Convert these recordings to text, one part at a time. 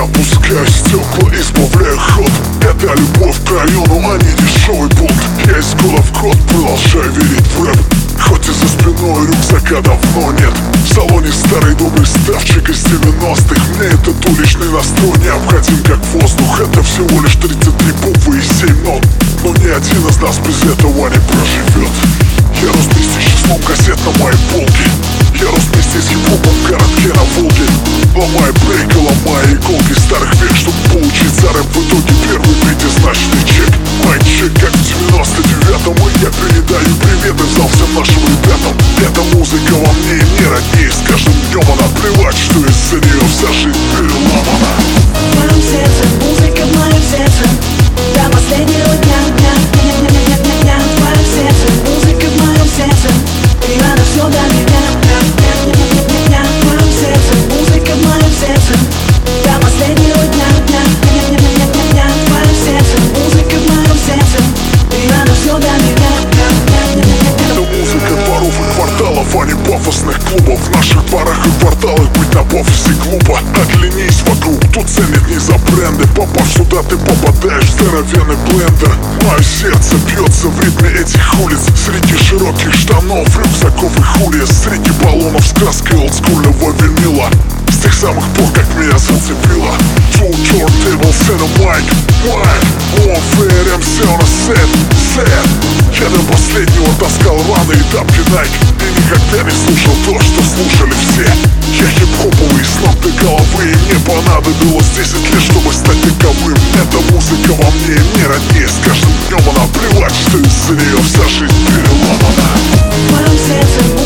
Я пускаю стекла, избавляю ход Это любовь к району, а не дешевый бунт Есть скоро вход, продолжай верить в рэп. Хоть и за спиной рюкзака давно нет. В салоне старый добрый ставчик из 90-х Мне этот уличный настрой необходим как воздух. Это всего лишь 33 буквы и 7 нот. Но ни один из нас без этого не проживет Я рос вместе с числом кассет на моей полке. Я рос с хип-хопом в городке на Волге. Ломая рэп в итоге первый пятизначный чек. Майнчек как в 99-м И я передаю привет в зал всем нашим ребятам. Эта музыка во мне не роднее С каждым днем она плевать, что из-за нее вся жизнь и кварталов, а не пафосных клубов. В наших дворах и кварталах быть на офисе глупо Оглянись вокруг, тут ценят не за бренды. Попав сюда, ты попадаешь в здоровенный блендер. Мое сердце бьется в ритме этих улиц. Среди широких штанов, рюкзаков и хули Среди баллонов с краской олдскульного винила. С тех самых пор, как меня зацепило Two turntables and a mic, mic. One a set, set Я последнего таскал раны и тапки Nike И никогда не слушал то, что слушали все. Я хип-хоповый с ног до головы И мне понадобилось 10 лет, чтобы стать таковым Эта музыка во мне не роднее С каждым днем она плевать, что из-за нее вся жизнь переломана. В сердце,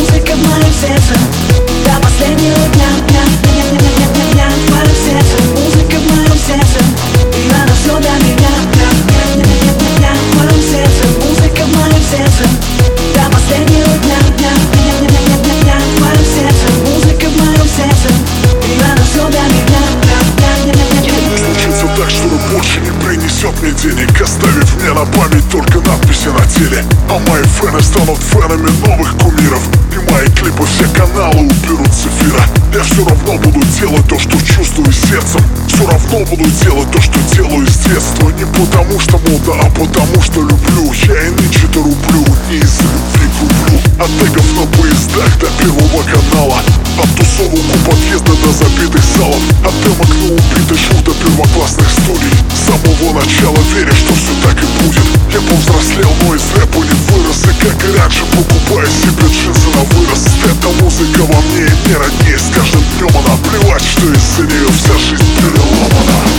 А фэны станут фэнами новых кумиров. И мои клипы все каналы уберут с эфира Я все равно буду делать то, что чувствую сердцем. Все равно буду делать то, что делаю с детства. Не потому что мода, а потому что люблю. Я и нынче-то рублю, не из-за любви куплю От тегов на поездах до первого канала. От тусовок у подъезда до забитых залов. От демок на убитый шум до первоклассных студий С самого начала веря, что все так и будет. Я повзрослел, но из рэпа не вырос И как и раньше покупаю себе джинсы на вырост? Эта музыка во мне не роднее С каждым днем она плевать, что из-за нее вся жизнь